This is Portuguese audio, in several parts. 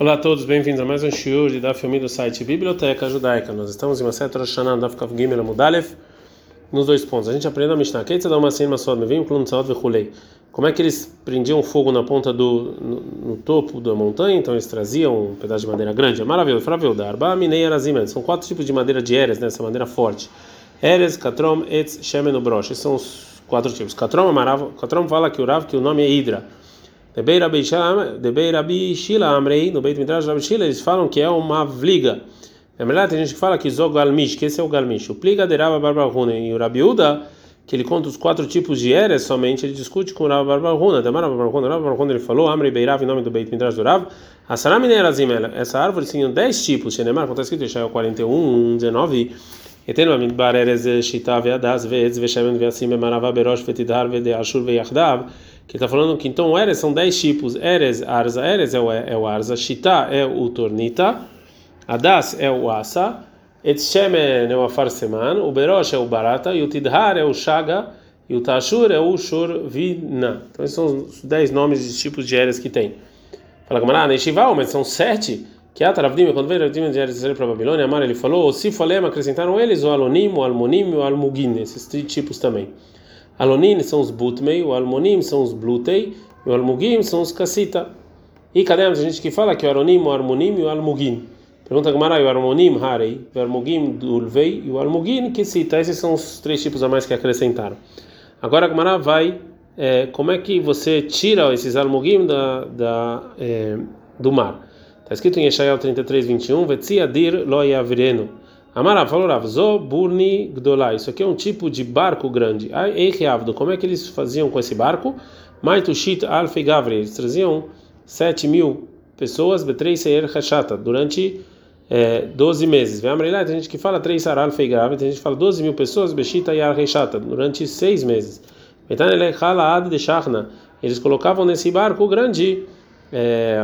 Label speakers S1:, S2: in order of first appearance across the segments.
S1: Olá a todos, bem-vindos a mais um shiur da filme do site Biblioteca Judaica. Nós estamos em uma seta Roshana da Fkav Gimel nos dois pontos. A gente aprende a Mishnah. Keitza dá uma cena só, vem clube de saúde Como é que eles prendiam fogo na ponta do no, no, topo da montanha? Então eles traziam um pedaço de madeira grande. É maravilhoso. Fravel da Arba Minei Arazim. São quatro tipos de madeira de Eres, né? essa madeira forte. Eres, Katrom, Etz, Shemen. Esses são os quatro tipos. Katrom, Katrom fala que o Rav que o nome é Hidra. Debei Rabi Shila Amrei, no Beit Midrash Rabi Shila, eles falam que é uma vliga. Na verdade, tem gente que fala que Zog Galmish, que esse é o Galmish. O Pliga de Rabba Barbarhuna e o Rabi Uda, que ele conta os quatro tipos de Eres somente, ele discute com o Rabba Barbarhuna. Demar Rabba Barbarhuna, Rabba Barbarhuna, ele falou, Amrei Beirav, em nome do Beit Midrash do Rav, Asaram Nerazim, essa árvore tinha 10 tipos, Shenemar, como está escrito Ishael 41, 19, Etenu Amidbar Eres Shita Veadas Veetz Veshemen Veasim Bemarava Berosh Vetidar Vede Ashur Veyachdav, que está falando que então o são 10 tipos. Eres, Arza, Eres é o, é o Arza, Shita é o Tornita, Adas é o Asa, Etshemen é o Afarseman, o Berosh é o Barata, e o Tidhar é o Shaga, e o Tashur é o Shurvina. Então esses são os 10 nomes de tipos de Eres que tem. Fala Gamará, Neshival, mas são 7. Que a Taravdim, quando veio Ravdim de Eres para a Babilônia, Amar, ele falou, se Falem acrescentaram eles o Alonim, o Almonim e o Almugin, esses tipos também. Alonim são os Butmei, o Almonim são os Blutei, e o Almugim são os Kassita. E cadê a gente que fala que o Alonim, o Almonim e o Almugim? Pergunta Gamara, o Almonim, Harei, o Almugim, Dulvei e o Almugim, Kassita. Esses são os três tipos a mais que acrescentaram. Agora Gamara vai, é, como é que você tira esses Almugim da, da, é, do mar? Está escrito em Eshael 33, 21, Vetziadir lo yavrenu. Amarav falou Rav, Zo burni gdolai. Isso aqui é um tipo de barco grande. Ei, como é que eles faziam com esse barco? Maitushit alfei gavri. Eles traziam 7 mil pessoas, betrei seir hashata, durante é, 12 meses. Vem Amrelai, tem gente que fala 3 sar alfei gavri, tem gente que fala 12 mil pessoas, beshita yar hashata, durante 6 meses. Metanele ad de shachna. Eles colocavam nesse barco grande é,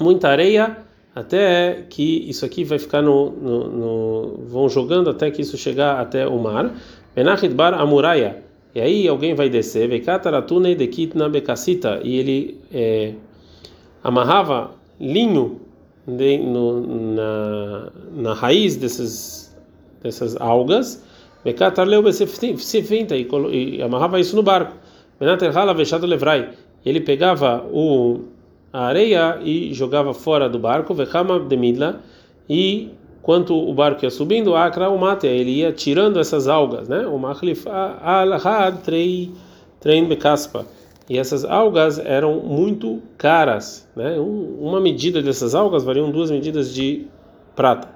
S1: muita areia até que isso aqui vai ficar no, no, no, vão jogando até que isso chegar até o mar. Benachid bar amuraya. E aí alguém vai descer, vekataratune dekitna e ele é, amarrava linho de, no, na, na raiz desses dessas algas, e, amarrava isso no barco. Benater hala vechado levrai. Ele pegava o a areia e jogava fora do barco, vekama demidla, e quanto o barco ia subindo, akra o mate, ele ia tirando essas algas, né? O machlif al-had trein bekaspa. E essas algas eram muito caras, né? uma medida dessas algas variam duas medidas de prata.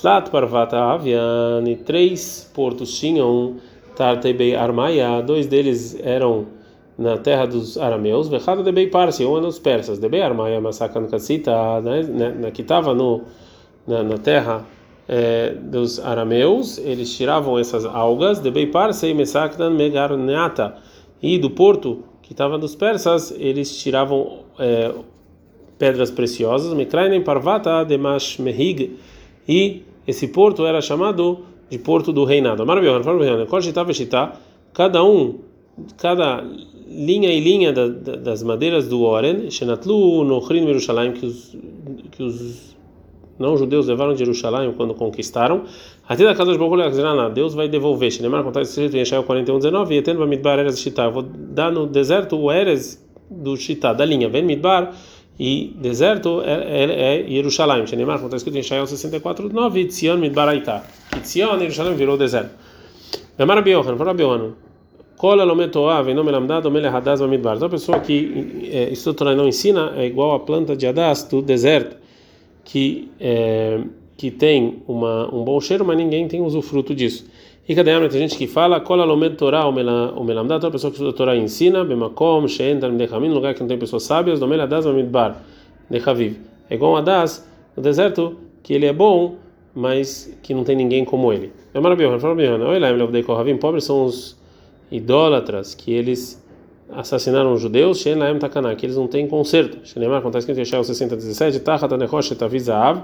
S1: Tlat parvata aviane, três portos tinham tartebei armaia, dois deles eram na terra dos arameus, vechado de Parsi, um é nos persas, de Bei Armaia Kassita, né, né, que estava no na, na terra é, dos arameus, eles tiravam essas algas, de Bei Parsi e Mesakdan Megarneata, e do porto que estava dos persas, eles tiravam é, pedras preciosas, Mekrainen Parvata de Mashmehig, e esse porto era chamado de porto do reinado. Maravilhoso, maravilhoso. Cada um, cada linha e linha da, da, das madeiras do Oren, Shenatlu Nochrin Jerusalém, que os, que os não judeus levaram de Jerusalém quando conquistaram, até da casa de Baruch Deus vai devolver. Shenemar contar escrito em Yeshayahu 41, 19, e tendo Midbar Eres Shita, vou dar no deserto o Eres do Shita, da linha, vem Midbar, e deserto é, é, é Jerusalém. Shenemar contar escrito em Yeshayahu 64, 9, Tzion Midbar Aitá, que Tzion, Jerusalém virou deserto. Vemar Biohan, fora Biohan, Kola lometoav e nome lamdado mele hadas bamidbar. Então a pessoa que é, estuda não ensina é igual a planta de hadas do deserto que é, que tem uma um bom cheiro, mas ninguém tem usufruto disso. E cadê tem gente que fala kola lomet Torah o melamdado. Então a pessoa que estuda Torah ensina bemakom she'en talmidei chamim, no lugar que não tem pessoas sábias, do mele hadas bamidbar, nechaviv. É igual a hadas no deserto que ele é bom, mas que não tem ninguém como ele. É maravilhoso. Olha lá, pobres são os idólatras que eles assassinaram os judeus, Shen Takaná, que eles não têm conserto. Shenemar, acontece que em Yeshua 60, 17, Tachat Anechosh Tavizav,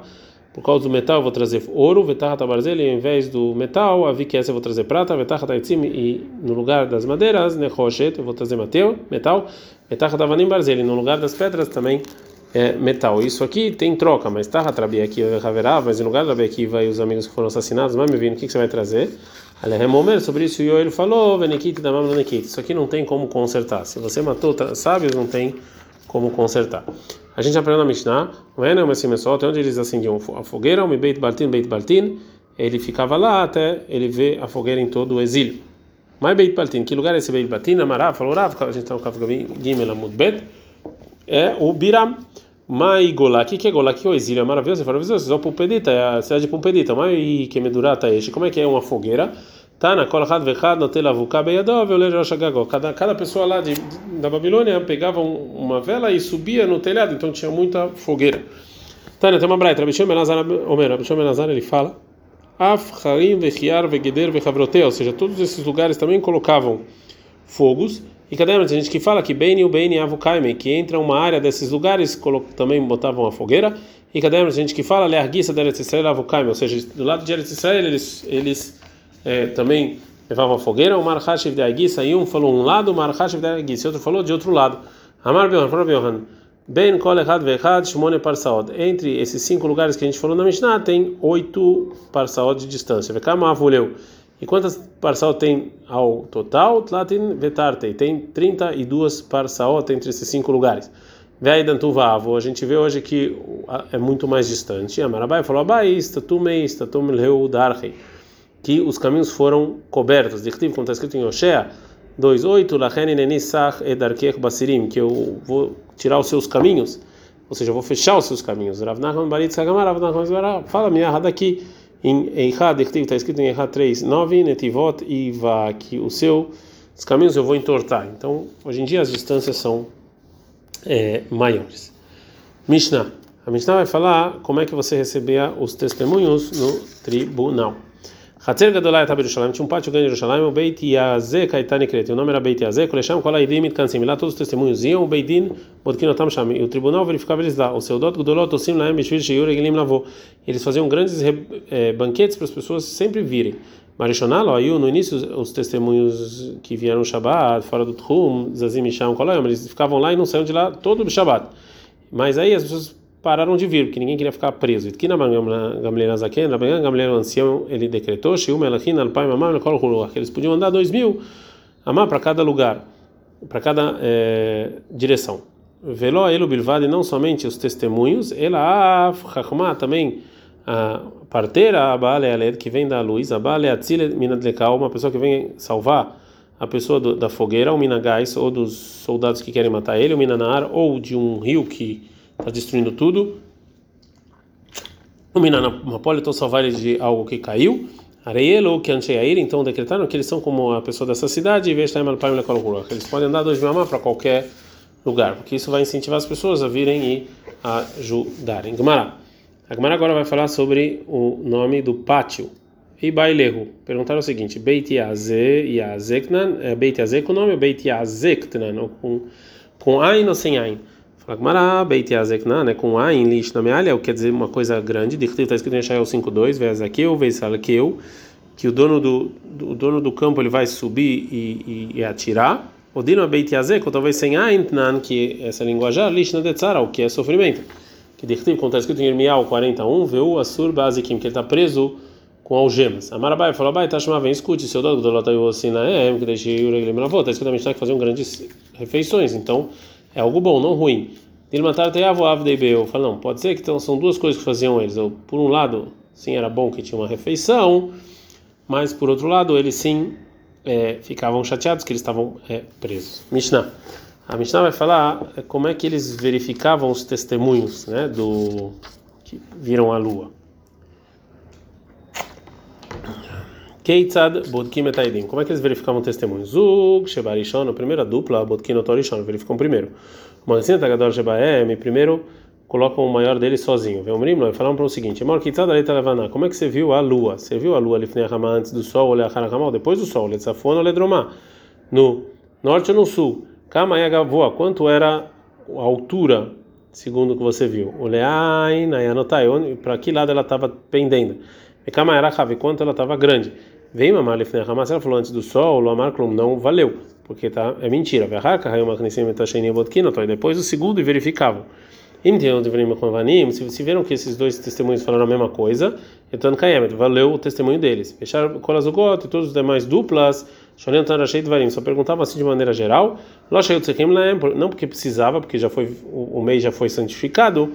S1: por causa do metal eu vou trazer ouro, Vetachat Abarzel, e ao invés do metal, a essa eu vou trazer prata, Vetachat Aitzim, e no lugar das madeiras, Nechoshet, eu vou trazer mateu, metal, Vetachat Avanim Barzel, e no lugar das pedras também é, metal. Isso aqui tem troca, mas tá Rabi aqui haverá, mas em lugar da Rabi vai os amigos que foram assassinados, mas me vindo, o que, que você vai trazer? Alehemomer, sobre isso o ele falou, Venekit da Mamlanekit. Isso aqui não tem como consertar. Se você matou sábios, não tem como consertar. A gente aprendeu na Mishnah, é, mas assim, só onde eles acendiam a fogueira, o Beit Baltin, Beit Baltin, ele ficava lá até ele ver a fogueira em todo o exílio. Mas Beit Baltin, que lugar é esse Beit Baltin? Amará, falou Rav, a gente está no Kaf Gimel Amud é o Biram. Mai Golá, o que é Golá? que é o exílio? É maravilhoso, é a cidade de Pumpedita. Mai Kemedurata Esh, como é que é uma fogueira? Tá na Kolachad Vechad, no Telavuka Beyadov, eu Cada Cada pessoa lá de, da Babilônia pegava uma vela e subia no telhado, então tinha muita fogueira. Tá, tem uma braita, Rabishon Benazar, Omer, Rabishon Benazar, ele fala Af, Harim, Vechiar, Vegeder, Vechavrote, ou seja, todos esses lugares também colocavam fogos e cadê a gente que fala que Beni o Beni Avukaime, que entra uma área desses lugares, também botavam a fogueira. E cadê a gente que fala Learguissa da Eretz Israel Avukaime, ou seja, do lado de Eretz Israel eles, eles é, também levavam a fogueira. O Marhashiv de Aguissa, e um falou um lado, o Marhashiv de Aguissa, outro falou de outro lado. Amar Biohan, falou Biohan. Ben Kol Echad Vechad Parsaod. Entre esses cinco lugares que a gente falou na Mishnah, tem oito Parsaod de distância. Vekama Avuleu. E quantas parsaot tem ao total? Tlatin vetartei. Tem 32 parsaot entre esses cinco lugares. Veidantuvavu. A gente vê hoje que é muito mais distante. Amarabai falou: Abai, istatumei, istatumleu darrei. Que os caminhos foram cobertos. Dictivo, como está escrito em Oshea 2.8, Lachen nenisach edarkech basirim. Que eu vou tirar os seus caminhos. Ou seja, eu vou fechar os seus caminhos. Rav Nachman Barit Sagamar, Rav Nachman fala minha daqui em Eichad, está escrito em Eichad 3, 9, Netivot e que os caminhos eu vou entortar. Então, hoje em dia as distâncias são é, maiores. Mishnah. A Mishnah vai falar como é que você recebia os testemunhos no tribunal. Hatzer Gadolai Tab Yerushalayim, tinha um pátio grande em Yerushalayim, o Beit Yazeh Kaitani Kreti, o nome era Beit Yazeh, Kolesham Kol Aidim Mitkansim, lá todos os testemunhos iam, o Beitin Bodkinotam Sham, e o tribunal verificava eles lá, o Seudot Gdolot Osim Laem Bishvil Sheyur Egilim Lavô, eles faziam grandes é, banquetes para as pessoas sempre virem. Marishonal, aí no início os testemunhos que vieram no Shabbat, fora do Tchum, Zazim e Sham, eles ficavam lá e não saíam de lá todo o Shabbat. Mas aí as pessoas pararam de vir, porque ninguém queria ficar preso. Na Gamliel Azaken, na Gamliel ancião, ele decretou, que eles podiam andar dois mil amar para cada lugar, para cada é, direção. Veló elo bilvad, não somente os testemunhos, ela a também a parteira, a Baale que vem da luz, a Baale Atzile Minadlekal, uma pessoa que vem salvar a pessoa do, da fogueira, o Minagais, ou dos soldados que querem matar ele, o Minanar, ou de um rio que está destruindo tudo. O Minanapoli então salvar eles de algo que caiu. Areielo, que Ancheair, então decretaram que eles são como a pessoa dessa cidade, e eles podem andar dois mil para qualquer lugar, porque isso vai incentivar as pessoas a virem e ajudarem. Gemara. A Gemara agora vai falar sobre o nome do pátio. E Bailehu. Perguntaram o seguinte: Beit Yaze Yazeknan, é Beit Yaze com o nome ou Beit Yazeknan, com, com Ain ou sem Ain? Agmará, Beit Yazekna, né, com A em Lish na Mealha, quer dizer uma coisa grande. Está escrito em Shael 5.2, Vezakeu, Vezalkeu, que o dono do, do, dono do campo ele vai subir e, e, e atirar. O Dino Beit Yazek, talvez sem A, Intnan, que essa linguajar, Lish na Detzara, o que é sofrimento. Que Dichtiv, como está escrito em Irmial 41, Veu Assur Bazikim, que ele está preso com algemas. Amarabai falou: Bai, tá vem, escute, seu dono do Lotayu Osina é, que deixei o Reglim Lavô. Está escrito na que faziam grandes refeições. Então é algo bom, não ruim. Ele mataram até Eu falo, não, pode ser que então, são duas coisas que faziam eles. Por um lado, sim, era bom que tinha uma refeição, mas por outro lado, eles sim é, ficavam chateados que eles estavam é, presos. Mishnah. A Mishnah vai falar é, como é que eles verificavam os testemunhos né, do que viram a lua. Keitzad Bodkim Etaidim. Como é que eles verificavam testemunhos? Zug, Shebarishon, a primeira dupla, Bodkim Otorishon, verificam primeiro. Magazine Tagador Shebaem, primeiro colocam o maior deles sozinho. Vem o Mrimlo e falam para o seguinte: Mor Keitzad Aleta Levana, como é que você viu a lua? Você viu a lua Lifnei Hama antes do sol, ou Leacharahamal, depois do sol, Letzafon ou Ledromá? No norte ou no sul? Kama Yagavoa, quanto era a altura, segundo o que você viu? O Leain, Ayanotai, para que lado ela estava pendendo? E Kama era quanto ela estava grande? Vem mamar lefnei Hamas, ela falou antes do sol, o amar não valeu, porque tá, é mentira. Verraca, raiu uma Depois o segundo e verificavam. Se, viram que esses dois testemunhos falaram a mesma coisa, então Kayemet, valeu o testemunho deles. Fecharam Kolazugot e todos os demais duplas, só perguntavam assim de maneira geral, não porque precisava, porque já foi o mês já foi santificado.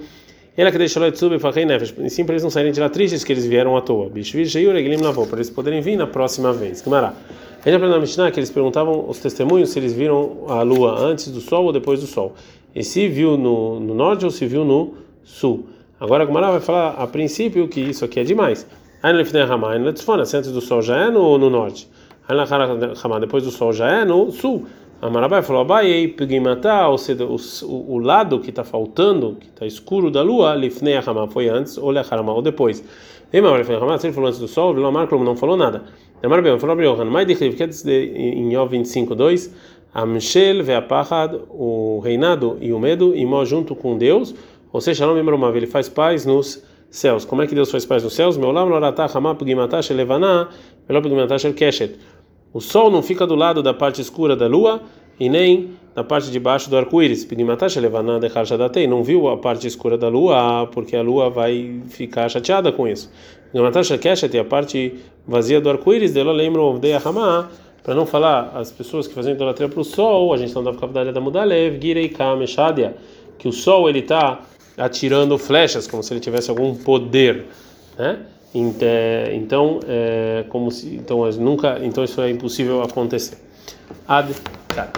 S1: Ela que deixou Letzub e Nefesh, e sim para eles não saírem de lá tristes que eles vieram à toa. Bishvir Sheiur Eglim Lavou, para eles poderem vir na próxima vez. Gumará. A gente aprendeu na Mishnah que eles perguntavam os testemunhos se eles viram a lua antes do sol ou depois do sol. E se viu no, no norte ou se viu no sul. Agora a Gumará vai falar a princípio que isso aqui é demais. Se antes do sol já é no, no norte. Depois do sol já é no sul. Amarabai falou, Abai, Pigimata, ou seja, o, lado que está faltando, que está escuro da lua, Lifnei Hamam, foi antes, ou Lecharama, ou depois. Ele falou antes do sol, Vilomar, como não falou nada. Amarabai falou, Abriohan, mais de que em Yov 25, 2, Amshel ve'apachad, o reinado e o medo, e mó junto com Deus, ou seja, Shalom Imromav, ele faz paz nos céus. Como é que Deus faz paz nos céus? Meu lam, loratah, hamah, pigimata, shelevaná, velo pigimata, shel keshet. O sol não fica do lado da parte escura da lua e nem da parte de baixo do arco-íris. Não viu a parte escura da lua porque a lua vai ficar chateada com isso. tem a parte vazia do arco-íris dela lembra o para não falar as pessoas que fazem idolatria para o sol, a gente não dá ficar da Mudalev, Girei Kameshadia, que o sol ele está atirando flechas como se ele tivesse algum poder, né? Então, é, como se, então nunca, então isso é impossível acontecer. Ad, cara.